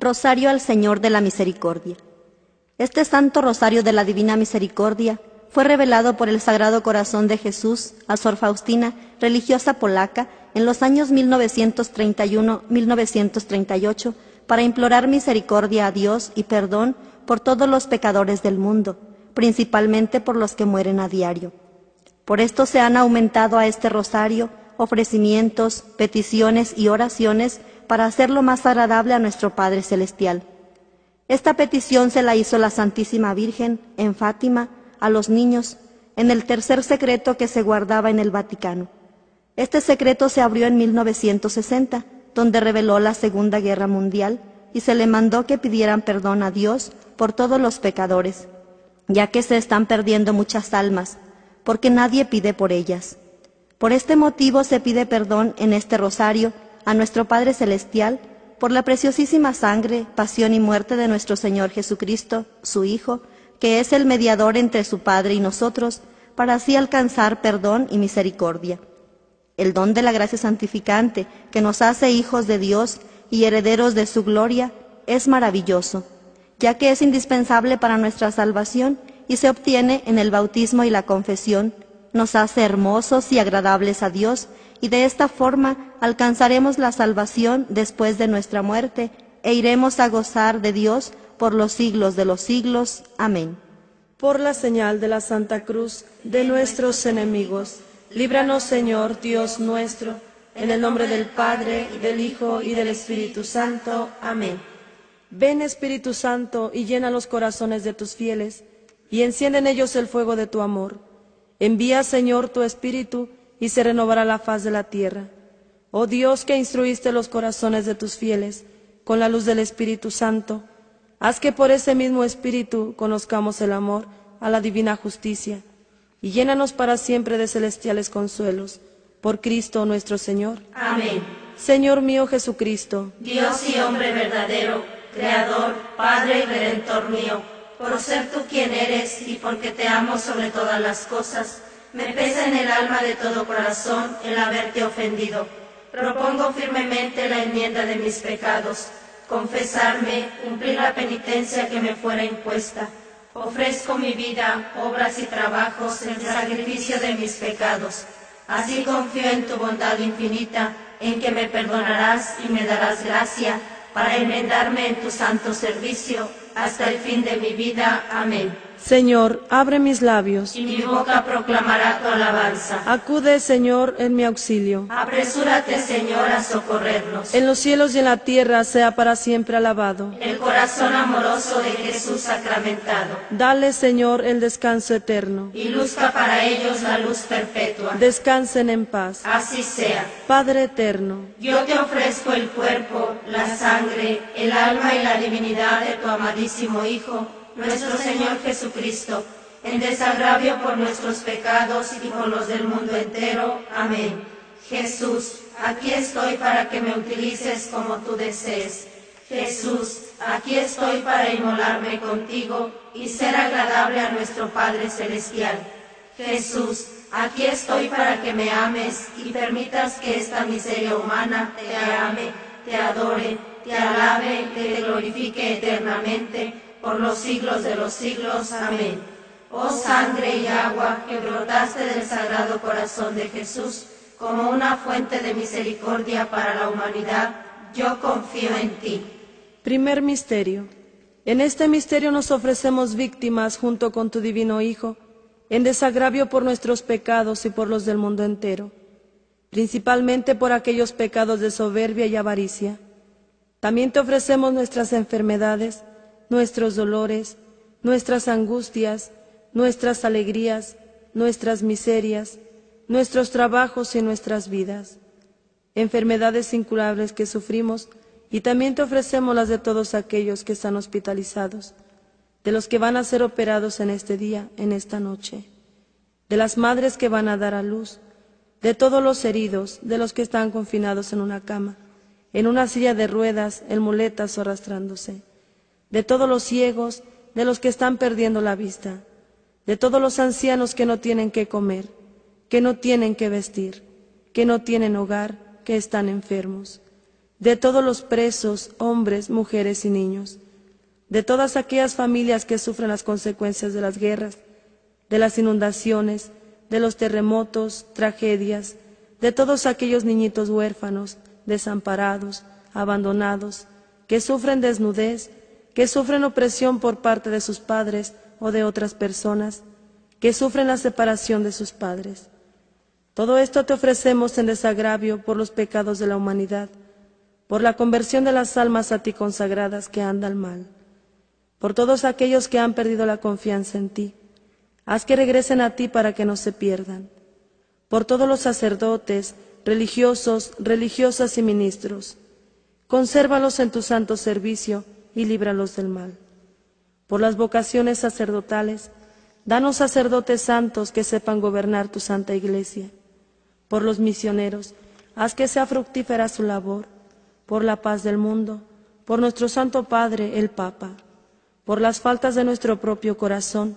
Rosario al Señor de la Misericordia. Este Santo Rosario de la Divina Misericordia fue revelado por el Sagrado Corazón de Jesús a Sor Faustina, religiosa polaca, en los años 1931-1938, para implorar misericordia a Dios y perdón por todos los pecadores del mundo, principalmente por los que mueren a diario. Por esto se han aumentado a este rosario ofrecimientos, peticiones y oraciones para hacerlo más agradable a nuestro Padre Celestial. Esta petición se la hizo la Santísima Virgen en Fátima a los niños en el tercer secreto que se guardaba en el Vaticano. Este secreto se abrió en 1960, donde reveló la Segunda Guerra Mundial y se le mandó que pidieran perdón a Dios por todos los pecadores, ya que se están perdiendo muchas almas, porque nadie pide por ellas. Por este motivo se pide perdón en este rosario a nuestro Padre Celestial por la preciosísima sangre, pasión y muerte de nuestro Señor Jesucristo, su Hijo, que es el mediador entre su Padre y nosotros, para así alcanzar perdón y misericordia. El don de la gracia santificante, que nos hace hijos de Dios y herederos de su gloria, es maravilloso, ya que es indispensable para nuestra salvación y se obtiene en el bautismo y la confesión, nos hace hermosos y agradables a Dios y de esta forma alcanzaremos la salvación después de nuestra muerte e iremos a gozar de Dios por los siglos de los siglos. Amén. Por la señal de la Santa Cruz de nuestros enemigos, líbranos Señor Dios nuestro, en el nombre del Padre, del Hijo, y del Espíritu Santo. Amén. Ven Espíritu Santo y llena los corazones de tus fieles, y enciende en ellos el fuego de tu amor. Envía Señor tu Espíritu, y se renovará la faz de la tierra. Oh Dios que instruiste los corazones de tus fieles con la luz del Espíritu Santo, haz que por ese mismo Espíritu conozcamos el amor a la divina justicia y llénanos para siempre de celestiales consuelos. Por Cristo nuestro Señor. Amén. Señor mío Jesucristo, Dios y hombre verdadero, Creador, Padre y Redentor mío, por ser tú quien eres y porque te amo sobre todas las cosas, me pesa en el alma de todo corazón el haberte ofendido. Propongo firmemente la enmienda de mis pecados, confesarme, cumplir la penitencia que me fuera impuesta. Ofrezco mi vida, obras y trabajos en sacrificio de mis pecados. Así confío en tu bondad infinita, en que me perdonarás y me darás gracia para enmendarme en tu santo servicio hasta el fin de mi vida. Amén. Señor, abre mis labios. Y mi boca proclamará tu alabanza. Acude, Señor, en mi auxilio. Apresúrate, Señor, a socorrernos. En los cielos y en la tierra sea para siempre alabado. El corazón amoroso de Jesús sacramentado. Dale, Señor, el descanso eterno. Y luzca para ellos la luz perpetua. Descansen en paz. Así sea. Padre eterno, Yo te ofrezco el cuerpo, la sangre, el alma y la divinidad de tu amadísimo Hijo, nuestro Señor Jesucristo, en desagravio por nuestros pecados y por los del mundo entero. Amén. Jesús, aquí estoy para que me utilices como tú desees. Jesús, aquí estoy para inmolarme contigo y ser agradable a nuestro Padre Celestial. Jesús, aquí estoy para que me ames y permitas que esta miseria humana te ame, te adore, te alabe, te glorifique eternamente por los siglos de los siglos. Amén. Oh sangre y agua que brotaste del sagrado corazón de Jesús como una fuente de misericordia para la humanidad, yo confío en ti. primer misterio. En este misterio nos ofrecemos víctimas junto con tu divino Hijo, en desagravio por nuestros pecados y por los del mundo entero, principalmente por aquellos pecados de soberbia y avaricia. También te ofrecemos nuestras enfermedades, nuestros dolores, nuestras angustias, nuestras alegrías, nuestras miserias, nuestros trabajos y nuestras vidas, enfermedades incurables que sufrimos, y también te ofrecemos las de todos aquellos que están hospitalizados, de los que van a ser operados en este día, en esta noche, de las madres que van a dar a luz, de todos los heridos, de los que están confinados en una cama, en una silla de ruedas, en muletas o arrastrándose, de todos los ciegos, de los que están perdiendo la vista, de todos los ancianos que no tienen que comer, que no tienen que vestir, que no tienen hogar, que están enfermos, de todos los presos, hombres, mujeres y niños, de todas aquellas familias que sufren las consecuencias de las guerras, de las inundaciones, de los terremotos, tragedias, de todos aquellos niñitos huérfanos, desamparados, abandonados, que sufren desnudez, que sufren opresión por parte de sus padres o de otras personas, que sufren la separación de sus padres. Todo esto te ofrecemos en desagravio por los pecados de la humanidad por la conversión de las almas a ti consagradas que andan mal, por todos aquellos que han perdido la confianza en ti. Haz que regresen a ti para que no se pierdan, por todos los sacerdotes, religiosos, religiosas y ministros. Consérvalos en tu santo servicio y líbralos del mal. Por las vocaciones sacerdotales, danos sacerdotes santos que sepan gobernar tu santa iglesia. Por los misioneros, haz que sea fructífera su labor por la paz del mundo, por nuestro Santo Padre, el Papa, por las faltas de nuestro propio corazón,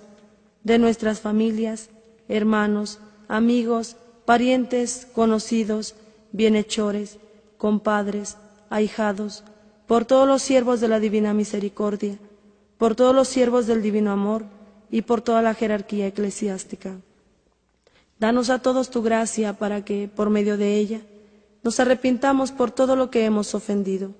de nuestras familias, hermanos, amigos, parientes, conocidos, bienhechores, compadres, ahijados, por todos los siervos de la Divina Misericordia, por todos los siervos del Divino Amor y por toda la jerarquía eclesiástica. Danos a todos tu gracia para que, por medio de ella, nos arrepintamos por todo lo que hemos ofendido.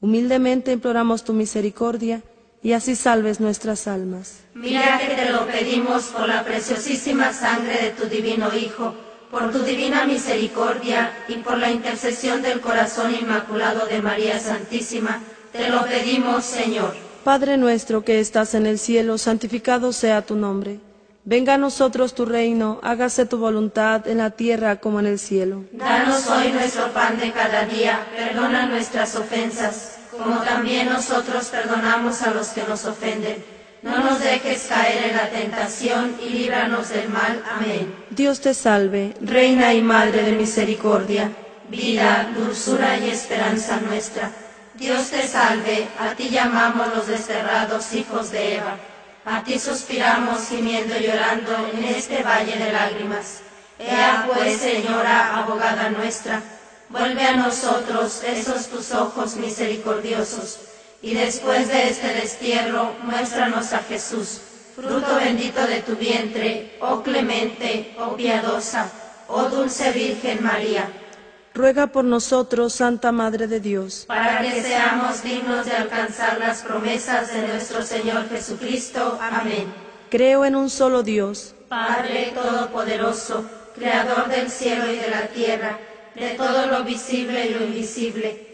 Humildemente imploramos tu misericordia y así salves nuestras almas. Mira que te lo pedimos por la preciosísima sangre de tu divino Hijo, por tu divina misericordia y por la intercesión del corazón inmaculado de María Santísima. Te lo pedimos, Señor. Padre nuestro que estás en el cielo, santificado sea tu nombre. Venga a nosotros tu reino, hágase tu voluntad en la tierra como en el cielo. Danos hoy nuestro pan de cada día, perdona nuestras ofensas, como también nosotros perdonamos a los que nos ofenden. No nos dejes caer en la tentación y líbranos del mal. Amén. Dios te salve, Reina y Madre de misericordia, vida, dulzura y esperanza nuestra. Dios te salve, a ti llamamos los desterrados hijos de Eva. A ti suspiramos gimiendo y llorando en este valle de lágrimas. Ea pues, Señora, abogada nuestra, vuelve a nosotros esos tus ojos misericordiosos, y después de este destierro, muéstranos a Jesús, fruto bendito de tu vientre, oh clemente, oh piadosa, oh dulce Virgen María ruega por nosotros, Santa Madre de Dios, para que seamos dignos de alcanzar las promesas de nuestro Señor Jesucristo. Amén. Creo en un solo Dios, Padre Todopoderoso, Creador del cielo y de la tierra, de todo lo visible y lo invisible.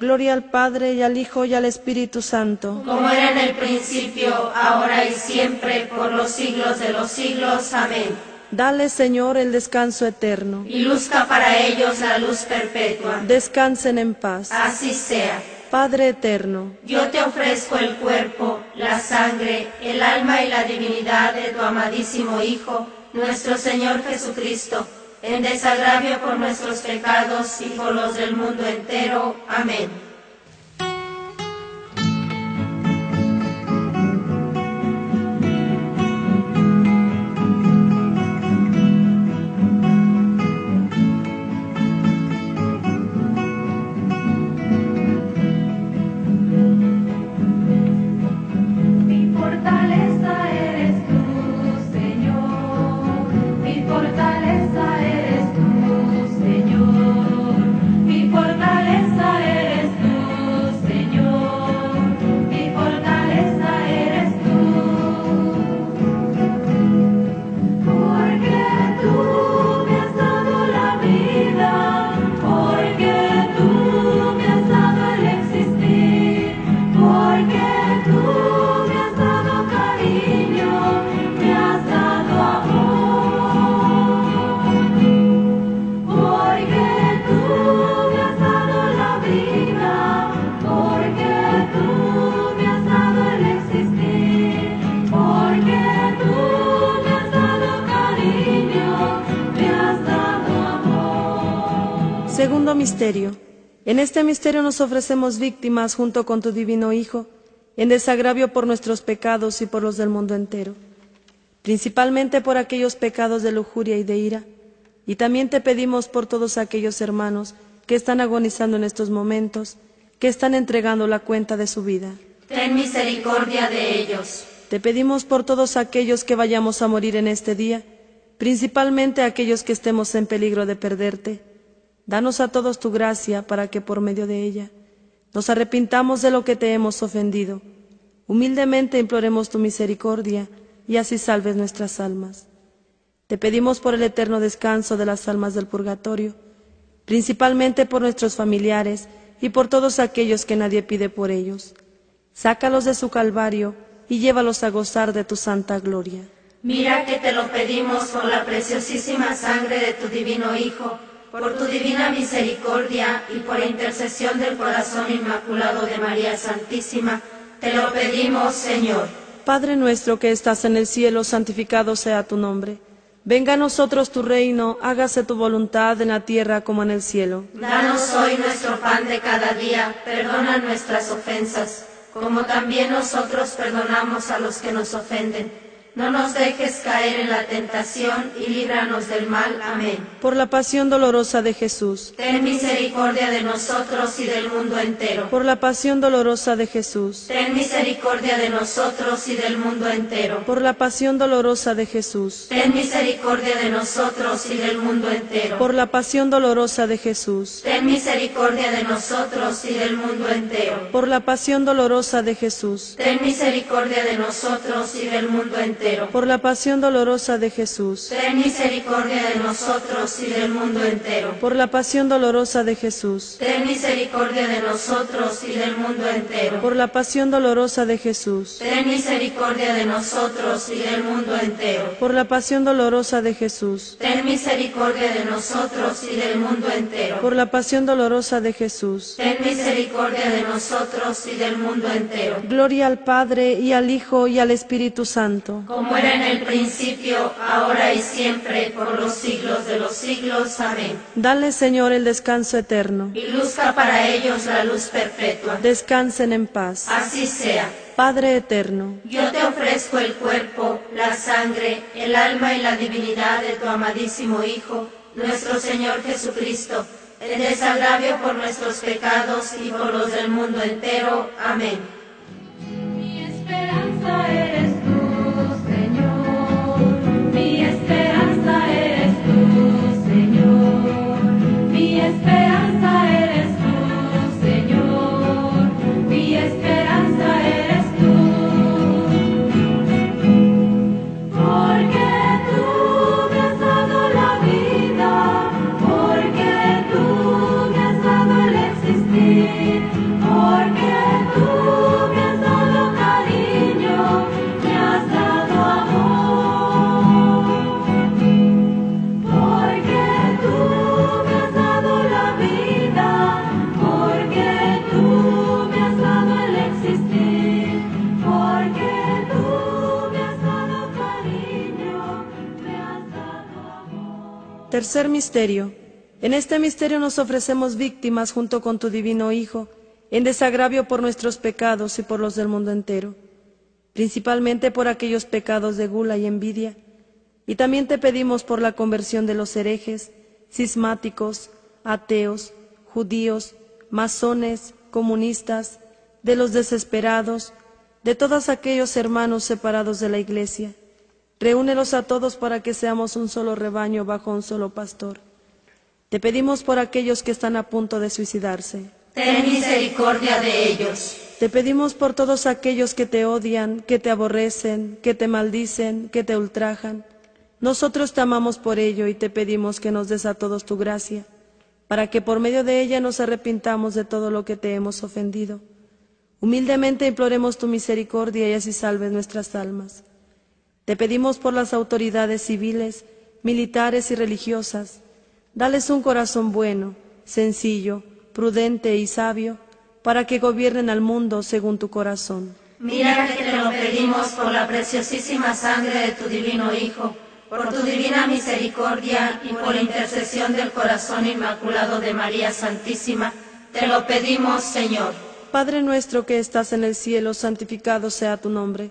Gloria al Padre y al Hijo y al Espíritu Santo. Como era en el principio, ahora y siempre, por los siglos de los siglos. Amén. Dale, Señor, el descanso eterno. Y luzca para ellos la luz perpetua. Descansen en paz. Así sea. Padre eterno, Yo te ofrezco el cuerpo, la sangre, el alma y la divinidad de tu amadísimo Hijo, nuestro Señor Jesucristo, en desagravio por nuestros pecados y por los del mundo entero. Amén. Misterio. En este misterio nos ofrecemos víctimas junto con tu divino Hijo, en desagravio por nuestros pecados y por los del mundo entero, principalmente por aquellos pecados de lujuria y de ira, y también te pedimos por todos aquellos hermanos que están agonizando en estos momentos, que están entregando la cuenta de su vida. Ten misericordia de ellos. Te pedimos por todos aquellos que vayamos a morir en este día, principalmente aquellos que estemos en peligro de perderte. Danos a todos tu gracia para que por medio de ella nos arrepintamos de lo que te hemos ofendido. Humildemente imploremos tu misericordia y así salves nuestras almas. Te pedimos por el eterno descanso de las almas del purgatorio, principalmente por nuestros familiares y por todos aquellos que nadie pide por ellos. Sácalos de su calvario y llévalos a gozar de tu santa gloria. Mira que te lo pedimos por la preciosísima sangre de tu divino Hijo, por tu divina misericordia y por intercesión del corazón inmaculado de María Santísima. Te lo pedimos, Señor. Padre nuestro que estás en el cielo, santificado sea tu nombre. Venga a nosotros tu reino, hágase tu voluntad en la tierra como en el cielo. Danos hoy nuestro pan de cada día, perdona nuestras ofensas, como también nosotros perdonamos a los que nos ofenden. No nos dejes caer en la tentación y líbranos del mal. Amén. Por la pasión dolorosa de Jesús. Ten misericordia de nosotros y del mundo entero. Por la pasión dolorosa de Jesús. Ten misericordia de nosotros y del mundo entero. Por la pasión dolorosa de Jesús. Ten misericordia de nosotros y del mundo entero. Por la pasión dolorosa de Jesús. Ten misericordia de nosotros y del mundo entero. Por la pasión dolorosa de Jesús. Ten misericordia de nosotros y del mundo entero. Por la pasión dolorosa de Jesús. Ten misericordia de nosotros y del mundo entero. Por la pasión dolorosa de Jesús. Ten misericordia de nosotros y del mundo entero. Por la pasión dolorosa de Jesús. Ten misericordia de nosotros y del mundo entero. Por la pasión dolorosa de Jesús. Ten misericordia de nosotros y del mundo entero. Por la pasión dolorosa de Jesús. Ten misericordia de nosotros y del mundo entero. Gloria al Padre y al Hijo y al Espíritu Santo. Como era en el principio, ahora y siempre, por los siglos de los siglos. Amén. Dale, Señor, el descanso eterno. Y luzca para ellos la luz perpetua. Descansen en paz. Así sea. Padre eterno, Yo te ofrezco el cuerpo, la sangre, el alma y la divinidad de tu amadísimo Hijo, nuestro Señor Jesucristo, en desagravio por nuestros pecados y por los del mundo entero. Amén. Mi esperanza esperanza. Tercer misterio. En este misterio nos ofrecemos víctimas junto con tu divino Hijo, en desagravio por nuestros pecados y por los del mundo entero, principalmente por aquellos pecados de gula y envidia. Y también te pedimos por la conversión de los herejes, cismáticos, ateos, judíos, masones, comunistas, de los desesperados, de todos aquellos hermanos separados de la Iglesia. Reúnelos a todos para que seamos un solo rebaño bajo un solo pastor. Te pedimos por aquellos que están a punto de suicidarse. Ten misericordia de ellos. Te pedimos por todos aquellos que te odian, que te aborrecen, que te maldicen, que te ultrajan. Nosotros te amamos por ello y te pedimos que nos des a todos tu gracia, para que por medio de ella nos arrepintamos de todo lo que te hemos ofendido. Humildemente imploremos tu misericordia y así salves nuestras almas. Te pedimos por las autoridades civiles, militares y religiosas. Dales un corazón bueno, sencillo, prudente y sabio, para que gobiernen al mundo según tu corazón. Mira que te lo pedimos por la preciosísima sangre de tu divino Hijo, por tu divina misericordia y por la intercesión del corazón inmaculado de María Santísima. Te lo pedimos, Señor. Padre nuestro que estás en el cielo, santificado sea tu nombre.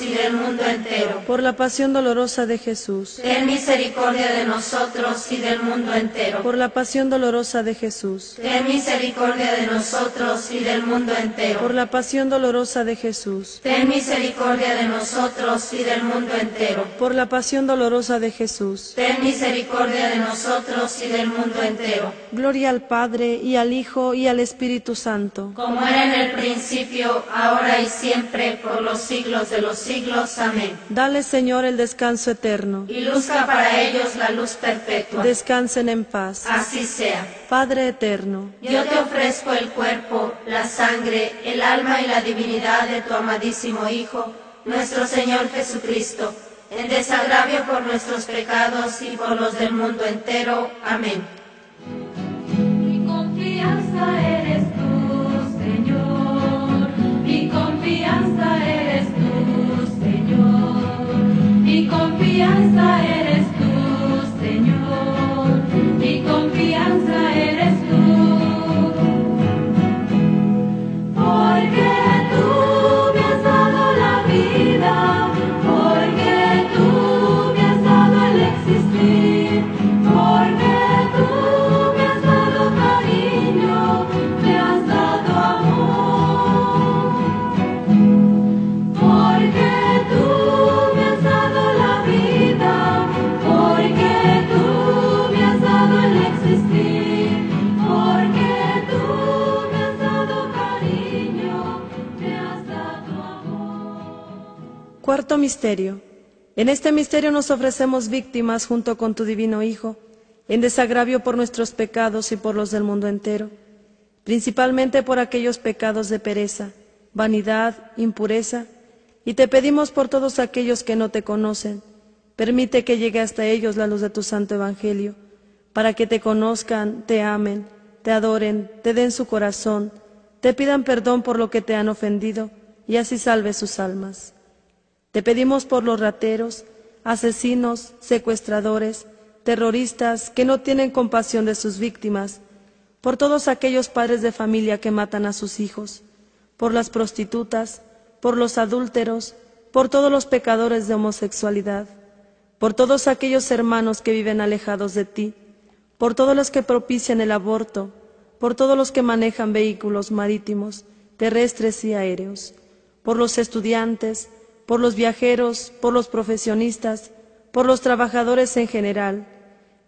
y del mundo entero. Por la pasión dolorosa de Jesús. Ten misericordia de nosotros y del mundo entero. Por la pasión dolorosa de Jesús. Ten misericordia de nosotros y del mundo entero. Por la pasión dolorosa de Jesús. Ten misericordia de nosotros y del mundo entero. Por la pasión dolorosa de Jesús. Ten misericordia de nosotros y del mundo entero. Gloria al Padre y al Hijo y al Espíritu Santo. Como era en el principio, ahora y siempre, por los siglos de los siglos. Amén. Dale, Señor, el descanso eterno. Y luzca para ellos la luz perpetua. Descansen en paz. Así sea. Padre eterno, Yo te ofrezco el cuerpo, la sangre, el alma y la divinidad de tu amadísimo Hijo, nuestro Señor Jesucristo, en desagravio por nuestros pecados y por los del mundo entero. Amén. En este misterio nos ofrecemos víctimas junto con tu divino Hijo, en desagravio por nuestros pecados y por los del mundo entero, principalmente por aquellos pecados de pereza, vanidad, impureza, y te pedimos por todos aquellos que no te conocen. Permite que llegue hasta ellos la luz de tu santo Evangelio, para que te conozcan, te amen, te adoren, te den su corazón, te pidan perdón por lo que te han ofendido, y así salve sus almas. Te pedimos por los rateros, asesinos, secuestradores, terroristas que no tienen compasión de sus víctimas, por todos aquellos padres de familia que matan a sus hijos, por las prostitutas, por los adúlteros, por todos los pecadores de homosexualidad, por todos aquellos hermanos que viven alejados de ti, por todos los que propician el aborto, por todos los que manejan vehículos marítimos, terrestres y aéreos, por los estudiantes, por los viajeros, por los profesionistas, por los trabajadores en general.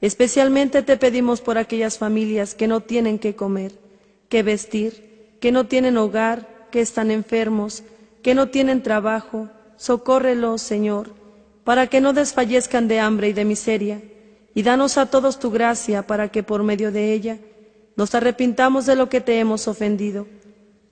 Especialmente te pedimos por aquellas familias que no tienen qué comer, qué vestir, que no tienen hogar, que están enfermos, que no tienen trabajo. Socórrelos, Señor, para que no desfallezcan de hambre y de miseria. Y danos a todos tu gracia para que por medio de ella nos arrepintamos de lo que te hemos ofendido.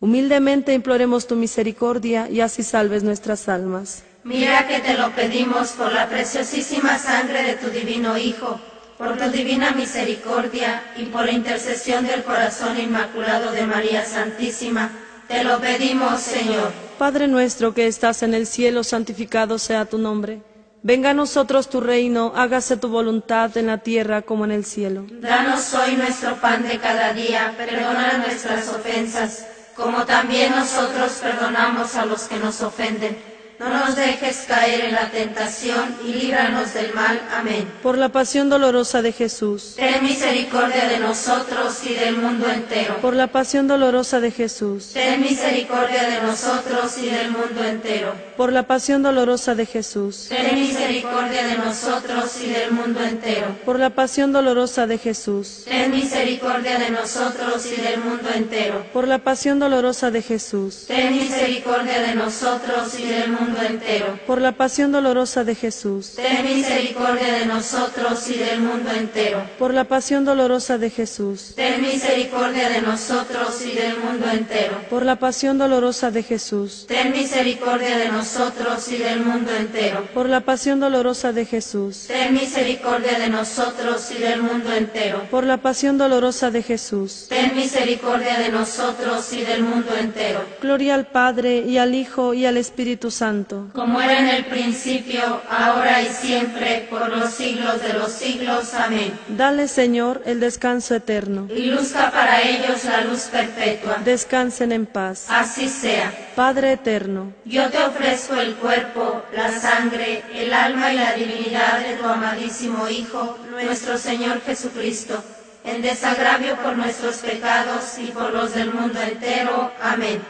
Humildemente imploremos tu misericordia y así salves nuestras almas. Mira que te lo pedimos por la preciosísima sangre de tu divino Hijo, por tu divina misericordia y por la intercesión del corazón inmaculado de María Santísima. Te lo pedimos, Señor. Padre nuestro que estás en el cielo, santificado sea tu nombre. Venga a nosotros tu reino, hágase tu voluntad en la tierra como en el cielo. Danos hoy nuestro pan de cada día, perdona nuestras ofensas, como también nosotros perdonamos a los que nos ofenden. No nos dejes caer en la tentación y líbranos del mal. Amén. Por la pasión dolorosa de Jesús. Ten misericordia de nosotros y del mundo entero. Por la pasión dolorosa de Jesús. Ten misericordia de nosotros y del mundo entero. Por la pasión dolorosa de Jesús. Ten misericordia de nosotros y del mundo entero. Por la pasión dolorosa de Jesús. Ten misericordia de nosotros y del mundo entero. Por la pasión dolorosa de Jesús. Ten misericordia de nosotros y del mundo entero. Por la pasión dolorosa de Jesús. Ten misericordia de nosotros y del mundo entero. Por la pasión dolorosa de Jesús. Ten misericordia de nosotros y del mundo entero. Por la pasión dolorosa de Jesús. Ten misericordia de nosotros y del mundo entero. Por la pasión dolorosa de Jesús. Ten misericordia de nosotros y del mundo entero. Por la pasión dolorosa de Jesús. Ten misericordia de nosotros y del mundo entero. Gloria al Padre y al Hijo y al Espíritu Santo. Como era en el principio, ahora y siempre, por los siglos de los siglos. Amén. Dale, Señor, el descanso eterno. Y luzca para ellos la luz perpetua. Descansen en paz. Así sea. Padre eterno, Yo te ofrezco el cuerpo, la sangre, el alma y la divinidad de tu amadísimo Hijo, nuestro Señor Jesucristo, en desagravio por nuestros pecados y por los del mundo entero. Amén.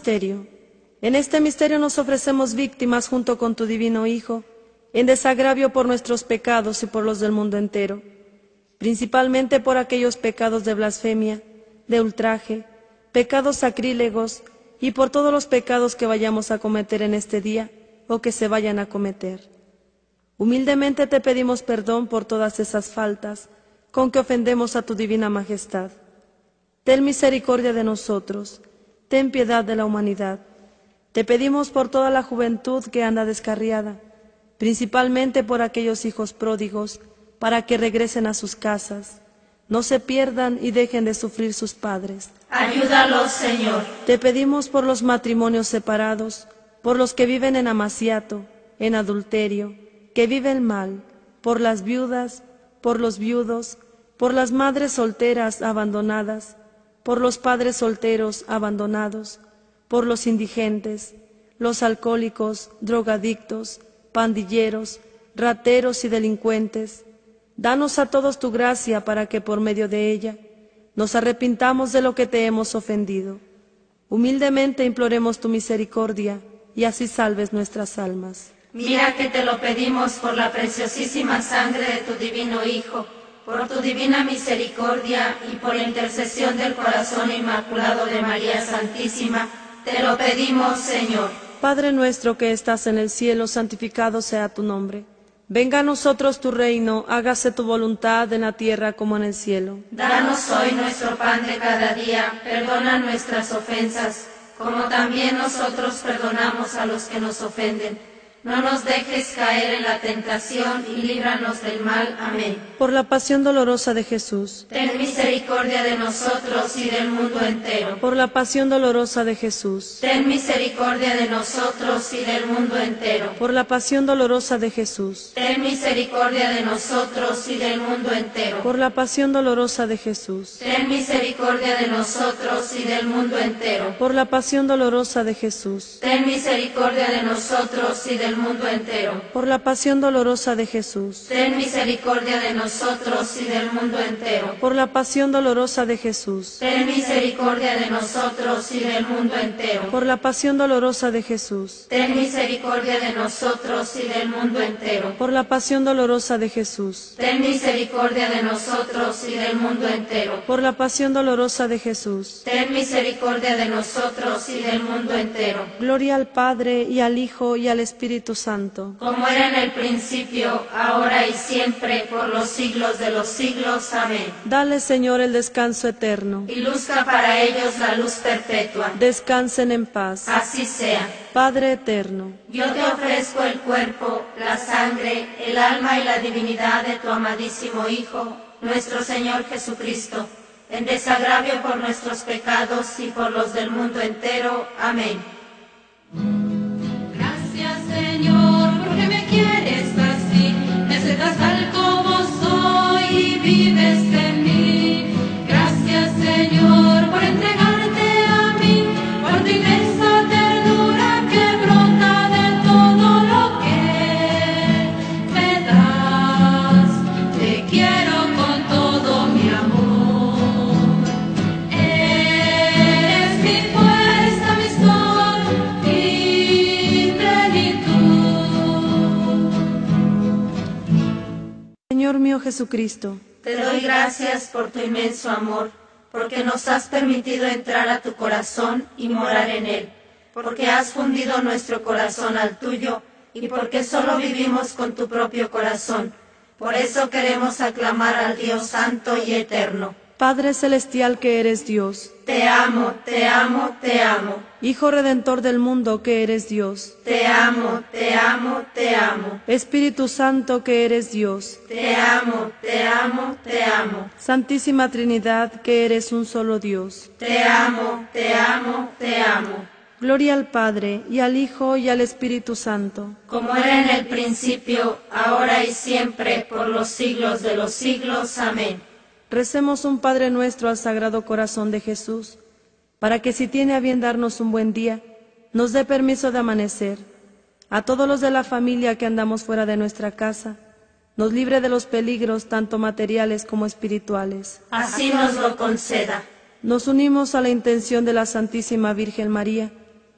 Misterio. En este misterio nos ofrecemos víctimas junto con tu divino Hijo, en desagravio por nuestros pecados y por los del mundo entero, principalmente por aquellos pecados de blasfemia, de ultraje, pecados sacrílegos y por todos los pecados que vayamos a cometer en este día o que se vayan a cometer. Humildemente te pedimos perdón por todas esas faltas con que ofendemos a tu divina majestad. Ten misericordia de nosotros, ten piedad de la humanidad. Te pedimos por toda la juventud que anda descarriada, principalmente por aquellos hijos pródigos, para que regresen a sus casas, no se pierdan y dejen de sufrir sus padres. Ayúdalos, Señor. Te pedimos por los matrimonios separados, por los que viven en amaciato, en adulterio, que viven mal, por las viudas, por los viudos, por las madres solteras abandonadas, por los padres solteros abandonados, por los indigentes, los alcohólicos, drogadictos, pandilleros, rateros y delincuentes. Danos a todos tu gracia para que por medio de ella nos arrepintamos de lo que te hemos ofendido. Humildemente imploremos tu misericordia y así salves nuestras almas. Mira que te lo pedimos por la preciosísima sangre de tu divino Hijo, por tu divina misericordia y por la intercesión del corazón inmaculado de María Santísima. Te lo pedimos, Señor. Padre nuestro que estás en el cielo, santificado sea tu nombre. Venga a nosotros tu reino, hágase tu voluntad en la tierra como en el cielo. Danos hoy nuestro pan de cada día, perdona nuestras ofensas, como también nosotros perdonamos a los que nos ofenden. No nos dejes caer en la tentación y líbranos del mal. Amén. Por la pasión dolorosa de Jesús. Ten misericordia de nosotros y del mundo entero. Por la pasión dolorosa de Jesús. Ten misericordia de nosotros y del mundo entero. Por la pasión dolorosa de Jesús. Ten misericordia de nosotros y del mundo entero. Por la pasión dolorosa de Jesús. Ten misericordia de nosotros y del mundo entero. Por la pasión dolorosa de Jesús. Ten misericordia de nosotros y del mundo entero. Por la pasión dolorosa de Jesús. Ten misericordia de nosotros y del mundo entero. Por la pasión dolorosa de Jesús. Ten misericordia de nosotros y del mundo entero. Por la pasión dolorosa de Jesús. Ten misericordia de nosotros y del mundo entero. Por la pasión dolorosa de Jesús. Ten misericordia de nosotros y del mundo entero. Por la pasión dolorosa de Jesús. Ten misericordia de nosotros y del mundo entero. Gloria al Padre y al Hijo y al Espíritu Santo. Como era en el principio, ahora y siempre, por los siglos de los siglos. Amén. Dale, Señor, el descanso eterno. Y luzca para ellos la luz perpetua. Descansen en paz. Así sea. Padre eterno, Yo te ofrezco el cuerpo, la sangre, el alma y la divinidad de tu amadísimo Hijo, nuestro Señor Jesucristo, en desagravio por nuestros pecados y por los del mundo entero. Amén. Me Jesucristo, Te doy gracias por tu inmenso amor, porque nos has permitido entrar a tu corazón y morar en él, porque has fundido nuestro corazón al tuyo y porque solo vivimos con tu propio corazón. Por eso queremos aclamar al Dios Santo y Eterno. Padre celestial que eres Dios, Te amo, te amo, te amo. Hijo redentor del mundo que eres Dios, Te amo, te amo, te amo. Espíritu Santo que eres Dios, Te amo, te amo, te amo. Santísima Trinidad que eres un solo Dios. Te amo, te amo, te amo. Gloria al Padre y al Hijo y al Espíritu Santo. como era en el principio, ahora y siempre, por los siglos de los siglos. Amén. Recemos un Padre nuestro al Sagrado Corazón de Jesús, para que si tiene a bien darnos un buen día, nos dé permiso de amanecer. A todos los de la familia que andamos fuera de nuestra casa, nos libre de los peligros tanto materiales como espirituales. Así nos lo conceda. Nos unimos a la intención de la Santísima Virgen María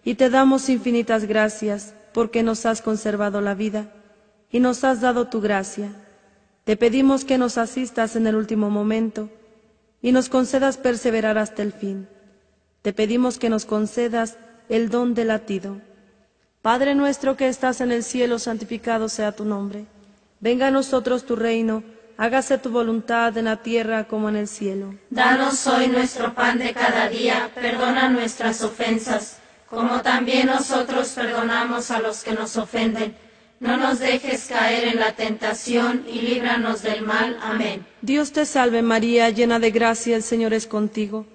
y te damos infinitas gracias porque nos has conservado la vida y nos has dado tu gracia. Te pedimos que nos asistas en el último momento y nos concedas perseverar hasta el fin. Te pedimos que nos concedas el don del latido. Padre nuestro que estás en el cielo, santificado sea tu nombre. Venga a nosotros tu reino, hágase tu voluntad en la tierra como en el cielo. Danos hoy nuestro pan de cada día, perdona nuestras ofensas, como también nosotros perdonamos a los que nos ofenden. No nos dejes caer en la tentación y líbranos del mal. Amén. Dios te salve María, llena de gracia, el Señor es contigo.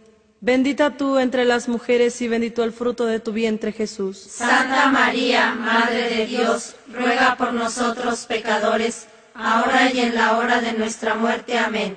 Bendita tú entre las mujeres y bendito el fruto de tu vientre Jesús. Santa María, Madre de Dios, ruega por nosotros pecadores, ahora y en la hora de nuestra muerte. Amén.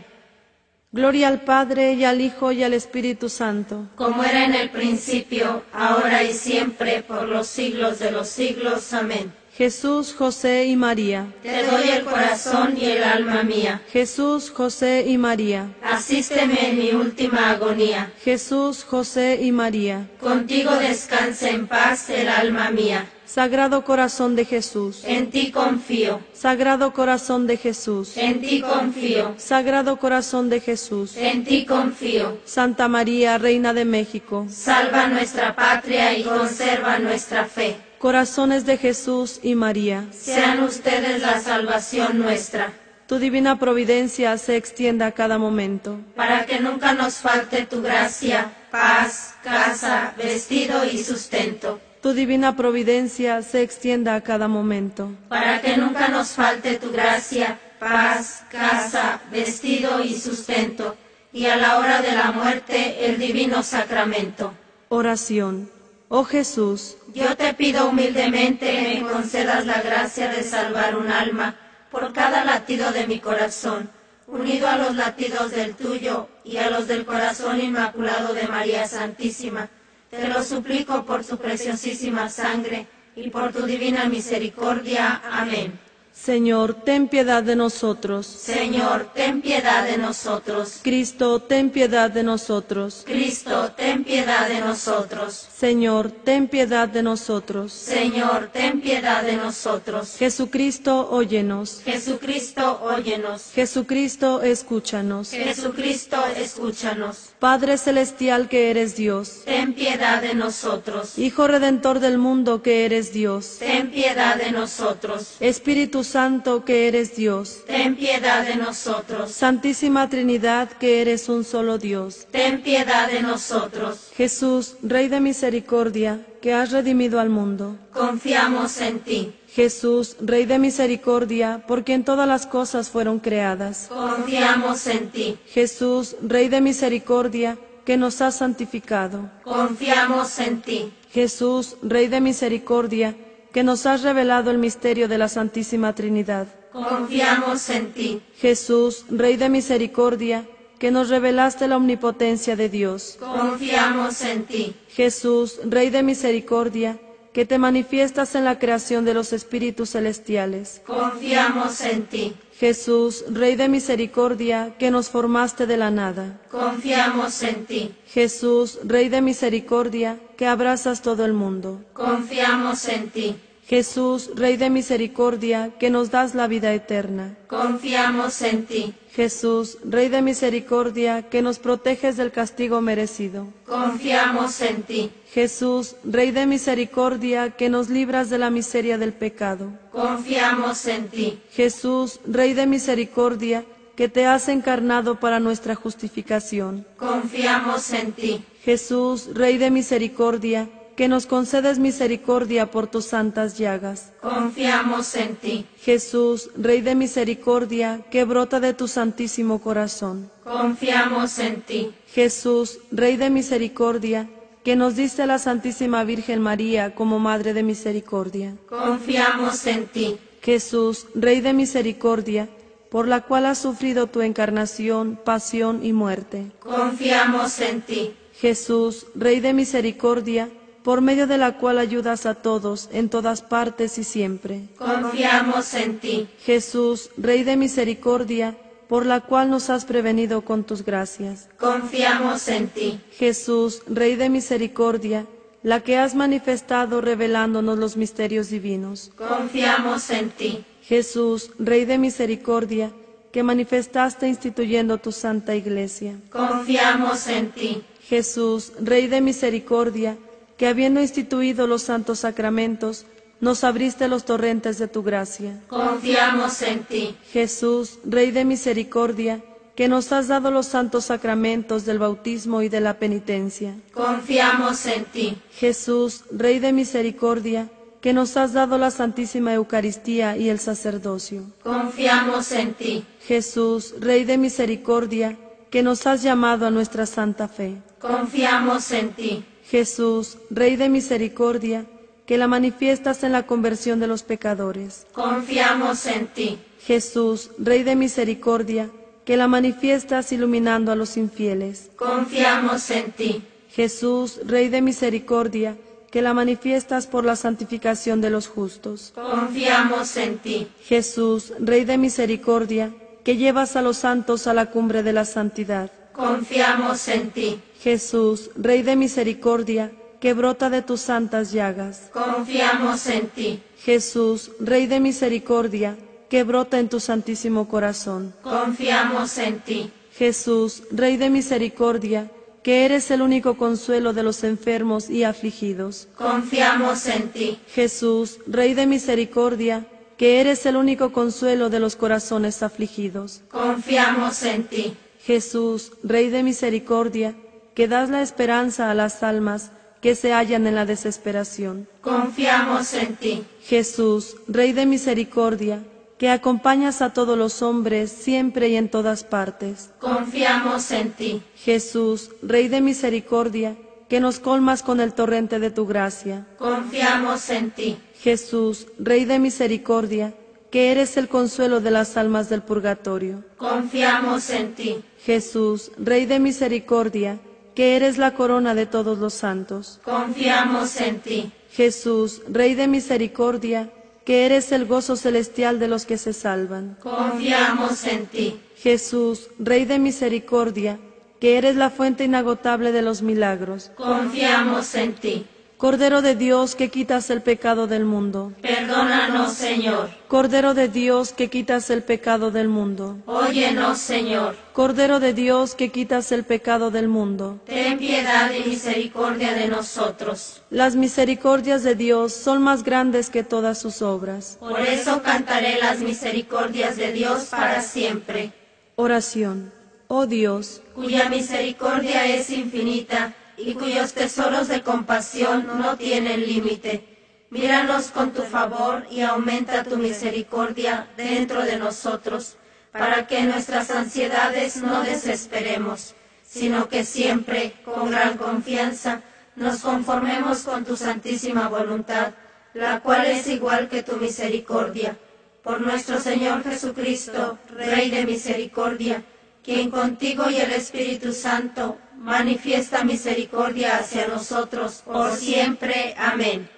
Gloria al Padre y al Hijo y al Espíritu Santo. Como era en el principio, ahora y siempre, por los siglos de los siglos. Amén. Jesús, José y María. Te doy el corazón y el alma mía. Jesús, José y María. Asísteme en mi última agonía. Jesús, José y María. Contigo descanse en paz el alma mía. Sagrado Corazón de Jesús. En ti confío, Sagrado Corazón de Jesús. en ti confío, Sagrado Corazón de Jesús. en ti confío. Santa María, Reina de México. Salva nuestra patria y conserva nuestra fe. Corazones de Jesús y María. Sean ustedes la salvación nuestra, Tu divina providencia se extienda a cada momento. para que nunca nos falte tu gracia, paz, casa, vestido y sustento. tu divina providencia se extienda a cada momento. para que nunca nos falte tu gracia, paz, casa, vestido y sustento, y a la hora de la muerte el divino sacramento. Oración. Oh Jesús, Yo te pido humildemente me concedas la gracia de salvar un alma por cada latido de mi corazón, unido a los latidos del tuyo y a los del corazón inmaculado de María Santísima. Te lo suplico por su preciosísima sangre y por tu divina misericordia. Amén. Señor, ten piedad de nosotros. Señor, ten piedad de nosotros. Cristo, ten piedad de nosotros. Cristo, ten piedad de nosotros. Señor, ten piedad de nosotros. Señor, ten piedad de nosotros. Jesucristo, óyenos. Jesucristo, óyenos. Jesucristo, escúchanos. Jesucristo, escúchanos. Padre celestial que eres Dios. Ten piedad de nosotros. Hijo redentor del mundo que eres Dios. Ten piedad de nosotros. Espíritu Santo que eres Dios. Ten piedad de nosotros. Santísima Trinidad que eres un solo Dios. Ten piedad de nosotros. Jesús, Rey de misericordia, que has redimido al mundo. Confiamos en ti. Jesús, Rey de misericordia, por quien todas las cosas fueron creadas. Confiamos en ti. Jesús, Rey de misericordia, que nos has santificado. Confiamos en ti. Jesús, Rey de misericordia, que nos has revelado el misterio de la Santísima Trinidad. Confiamos en ti. Jesús, Rey de misericordia, que nos revelaste la omnipotencia de Dios. Confiamos en ti. Jesús, Rey de misericordia, que te manifiestas en la creación de los espíritus celestiales. Confiamos en ti. Jesús, Rey de misericordia, que nos formaste de la nada. Confiamos en ti. Jesús, Rey de misericordia, que abrazas todo el mundo. Confiamos en ti. Jesús, Rey de misericordia, que nos das la vida eterna. Confiamos en ti. Jesús, Rey de misericordia, que nos proteges del castigo merecido. Confiamos en ti. Jesús, Rey de misericordia, que nos libras de la miseria del pecado. Confiamos en ti. Jesús, Rey de misericordia, que te has encarnado para nuestra justificación. Confiamos en ti. Jesús, Rey de misericordia, que nos concedes misericordia por tus santas llagas. Confiamos en ti. Jesús, Rey de misericordia, que brota de tu santísimo corazón. Confiamos en ti. Jesús, Rey de misericordia, que nos diste a la Santísima Virgen María como Madre de misericordia. Confiamos en ti. Jesús, Rey de misericordia, por la cual has sufrido tu encarnación, pasión y muerte. Confiamos en ti. Jesús, Rey de misericordia, por medio de la cual ayudas a todos en todas partes y siempre. Confiamos en ti. Jesús, Rey de misericordia, por la cual nos has prevenido con tus gracias. Confiamos en ti. Jesús, Rey de misericordia, la que has manifestado revelándonos los misterios divinos. Confiamos en ti. Jesús, Rey de misericordia, que manifestaste instituyendo tu santa iglesia. Confiamos en ti. Jesús, Rey de misericordia, que habiendo instituido los santos sacramentos, nos abriste los torrentes de tu gracia. Confiamos en ti. Jesús, Rey de misericordia, que nos has dado los santos sacramentos del bautismo y de la penitencia. Confiamos en ti. Jesús, Rey de misericordia, que nos has dado la Santísima Eucaristía y el sacerdocio. Confiamos en ti. Jesús, Rey de misericordia, que nos has llamado a nuestra santa fe. Confiamos en ti. Jesús, Rey de misericordia, que la manifiestas en la conversión de los pecadores. Confiamos en ti. Jesús, Rey de misericordia, que la manifiestas iluminando a los infieles. Confiamos en ti. Jesús, Rey de misericordia, que la manifiestas por la santificación de los justos. Confiamos en ti. Jesús, Rey de misericordia, que llevas a los santos a la cumbre de la santidad. Confiamos en ti. Jesús, Rey de misericordia, que brota de tus santas llagas. Confiamos en ti. Jesús, Rey de misericordia, que brota en tu santísimo corazón. Confiamos en ti. Jesús, Rey de misericordia, que eres el único consuelo de los enfermos y afligidos. Confiamos en ti. Jesús, Rey de misericordia, que eres el único consuelo de los corazones afligidos. Confiamos en ti. Jesús, Rey de misericordia, que das la esperanza a las almas que se hallan en la desesperación. Confiamos en ti. Jesús, Rey de misericordia, que acompañas a todos los hombres siempre y en todas partes. Confiamos en ti. Jesús, Rey de misericordia, que nos colmas con el torrente de tu gracia. Confiamos en ti. Jesús, Rey de misericordia, que eres el consuelo de las almas del purgatorio. Confiamos en ti. Jesús, Rey de misericordia, que eres la corona de todos los santos. Confiamos en ti. Jesús, Rey de misericordia, que eres el gozo celestial de los que se salvan. Confiamos en ti. Jesús, Rey de misericordia, que eres la fuente inagotable de los milagros. Confiamos en ti. Cordero de Dios que quitas el pecado del mundo. Perdónanos, Señor. Cordero de Dios que quitas el pecado del mundo. Óyenos, Señor. Cordero de Dios que quitas el pecado del mundo. Ten piedad y misericordia de nosotros. Las misericordias de Dios son más grandes que todas sus obras. Por eso cantaré las misericordias de Dios para siempre, Oración. Oh Dios, cuya misericordia es infinita y cuyos tesoros de compasión no tienen límite. Míranos con tu favor y aumenta tu misericordia dentro de nosotros, para que nuestras ansiedades no desesperemos, sino que siempre, con gran confianza, nos conformemos con tu santísima voluntad, la cual es igual que tu misericordia. Por nuestro Señor Jesucristo, Rey de misericordia, quien contigo y el Espíritu Santo manifiesta misericordia hacia nosotros por siempre. Amén.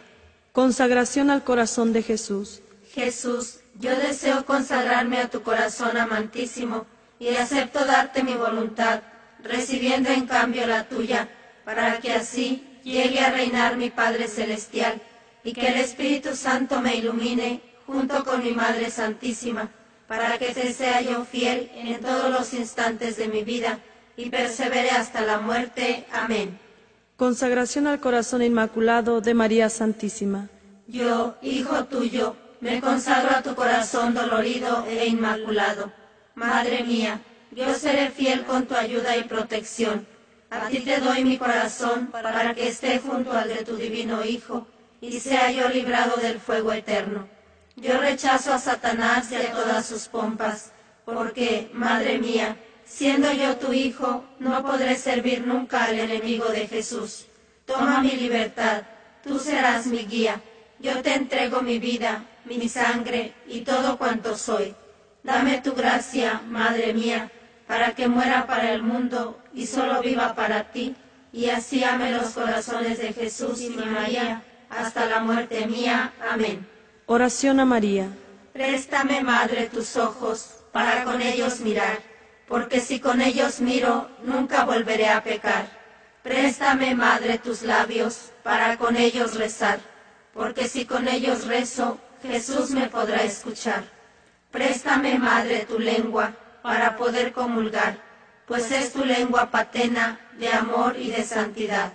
consagración al corazón de Jesús. Jesús, yo deseo consagrarme a tu corazón amantísimo y acepto darte mi voluntad, recibiendo en cambio la tuya, para que así llegue a reinar mi Padre Celestial y que el Espíritu Santo me ilumine junto con mi Madre Santísima, para que te sea yo fiel en todos los instantes de mi vida y persevere hasta la muerte. Amén. Consagración al corazón inmaculado de María Santísima. Yo, hijo tuyo, me consagro a tu corazón dolorido e inmaculado. Madre mía, yo seré fiel con tu ayuda y protección. A ti te doy mi corazón para que esté junto al de tu divino Hijo y sea yo librado del fuego eterno. Yo rechazo a Satanás y a todas sus pompas, porque, Madre mía, siendo yo tu Hijo, no podré servir nunca al enemigo de Jesús. Toma mi libertad, tú serás mi guía. Yo te entrego mi vida, mi sangre y todo cuanto soy. Dame tu gracia, Madre mía, para que muera para el mundo y solo viva para ti, y así ame los corazones de Jesús y María hasta la muerte mía. Amén. Oración a María. Préstame, Madre, tus ojos, para con ellos mirar, porque si con ellos miro, nunca volveré a pecar. Préstame, Madre, tus labios, para con ellos rezar, porque si con ellos rezo, Jesús me podrá escuchar. Préstame, Madre, tu lengua, para poder comulgar, pues es tu lengua patena de amor y de santidad.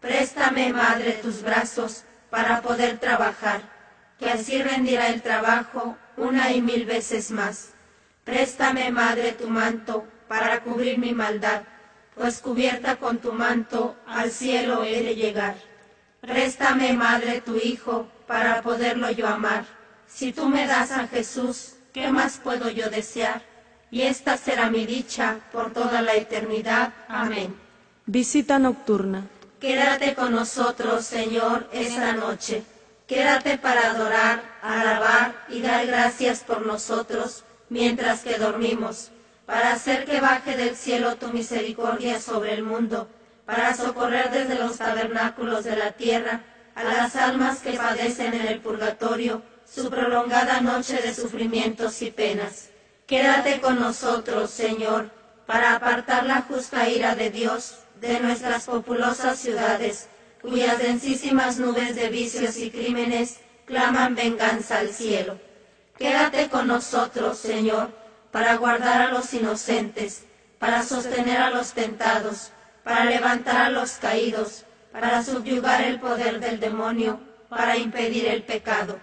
Préstame, Madre, tus brazos, para poder trabajar, que así rendirá el trabajo una y mil veces más. Préstame, Madre, tu manto, para cubrir mi maldad, pues cubierta con tu manto al cielo he de llegar. Préstame, Madre, tu Hijo, para poderlo yo amar. Si tú me das a Jesús, ¿qué más puedo yo desear? Y esta será mi dicha por toda la eternidad. Amén. Visita nocturna. Quédate con nosotros, Señor, esta noche. Quédate para adorar, alabar y dar gracias por nosotros mientras que dormimos, para hacer que baje del cielo tu misericordia sobre el mundo, para socorrer desde los tabernáculos de la tierra a las almas que padecen en el purgatorio su prolongada noche de sufrimientos y penas. Quédate con nosotros, Señor, para apartar la justa ira de Dios de nuestras populosas ciudades, cuyas densísimas nubes de vicios y crímenes claman venganza al cielo. Quédate con nosotros, Señor, para guardar a los inocentes, para sostener a los tentados, para levantar a los caídos, para subyugar el poder del demonio, para impedir el pecado.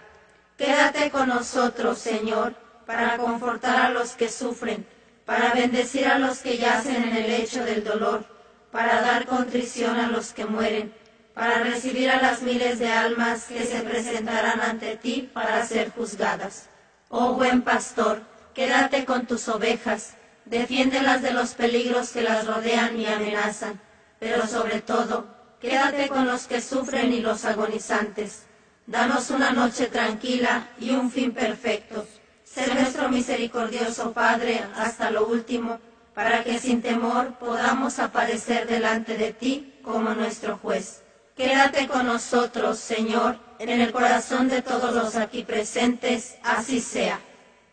Quédate con nosotros, Señor, para confortar a los que sufren, para bendecir a los que yacen en el lecho del dolor, para dar contrición a los que mueren, para recibir a las miles de almas que se presentarán ante ti para ser juzgadas. Oh buen pastor, quédate con tus ovejas, defiéndelas de los peligros que las rodean y amenazan, pero sobre todo, quédate con los que sufren y los agonizantes. Danos una noche tranquila y un fin perfecto. Sé nuestro misericordioso Padre hasta lo último, para que sin temor podamos aparecer delante de ti como nuestro juez. Quédate con nosotros, Señor, en el corazón de todos los aquí presentes, así sea.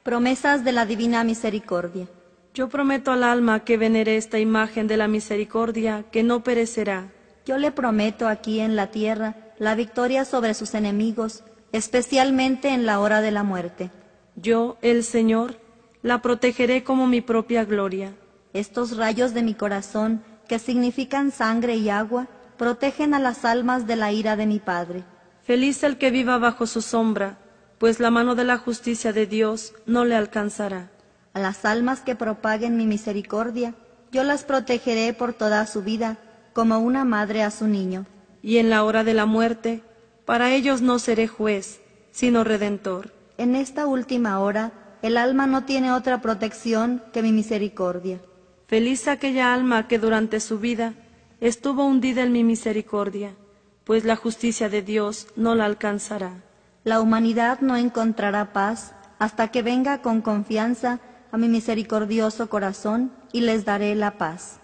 Promesas de la Divina Misericordia. Yo prometo al alma que venere esta imagen de la misericordia que no perecerá. Yo le prometo aquí en la tierra la victoria sobre sus enemigos, especialmente en la hora de la muerte. Yo, el Señor, la protegeré como mi propia gloria. Estos rayos de mi corazón, que significan sangre y agua, protegen a las almas de la ira de mi Padre. Feliz el que viva bajo su sombra, pues la mano de la justicia de Dios no le alcanzará. A las almas que propaguen mi misericordia, yo las protegeré por toda su vida, como una madre a su niño. Y en la hora de la muerte, para ellos no seré juez, sino redentor. En esta última hora, el alma no tiene otra protección que mi misericordia. Feliz aquella alma que durante su vida estuvo hundida en mi misericordia, pues la justicia de Dios no la alcanzará. La humanidad no encontrará paz hasta que venga con confianza a mi misericordioso corazón y les daré la paz.